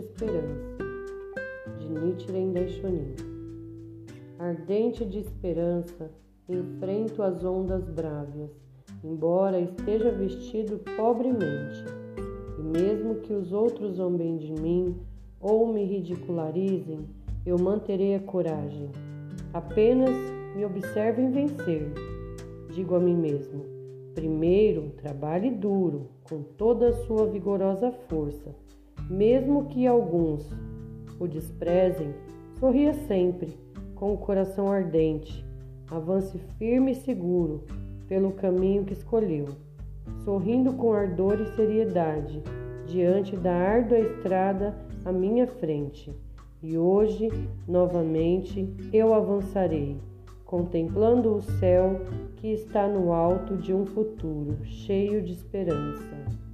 esperança, de Nichiren Daishonin. Ardente de esperança, enfrento as ondas brávias, embora esteja vestido pobremente. E mesmo que os outros zombem de mim ou me ridicularizem, eu manterei a coragem. Apenas me observem vencer. Digo a mim mesmo: primeiro trabalhe duro, com toda a sua vigorosa força mesmo que alguns o desprezem, sorria sempre, com o coração ardente. Avance firme e seguro pelo caminho que escolheu, sorrindo com ardor e seriedade diante da árdua estrada à minha frente. E hoje, novamente, eu avançarei, contemplando o céu que está no alto de um futuro cheio de esperança.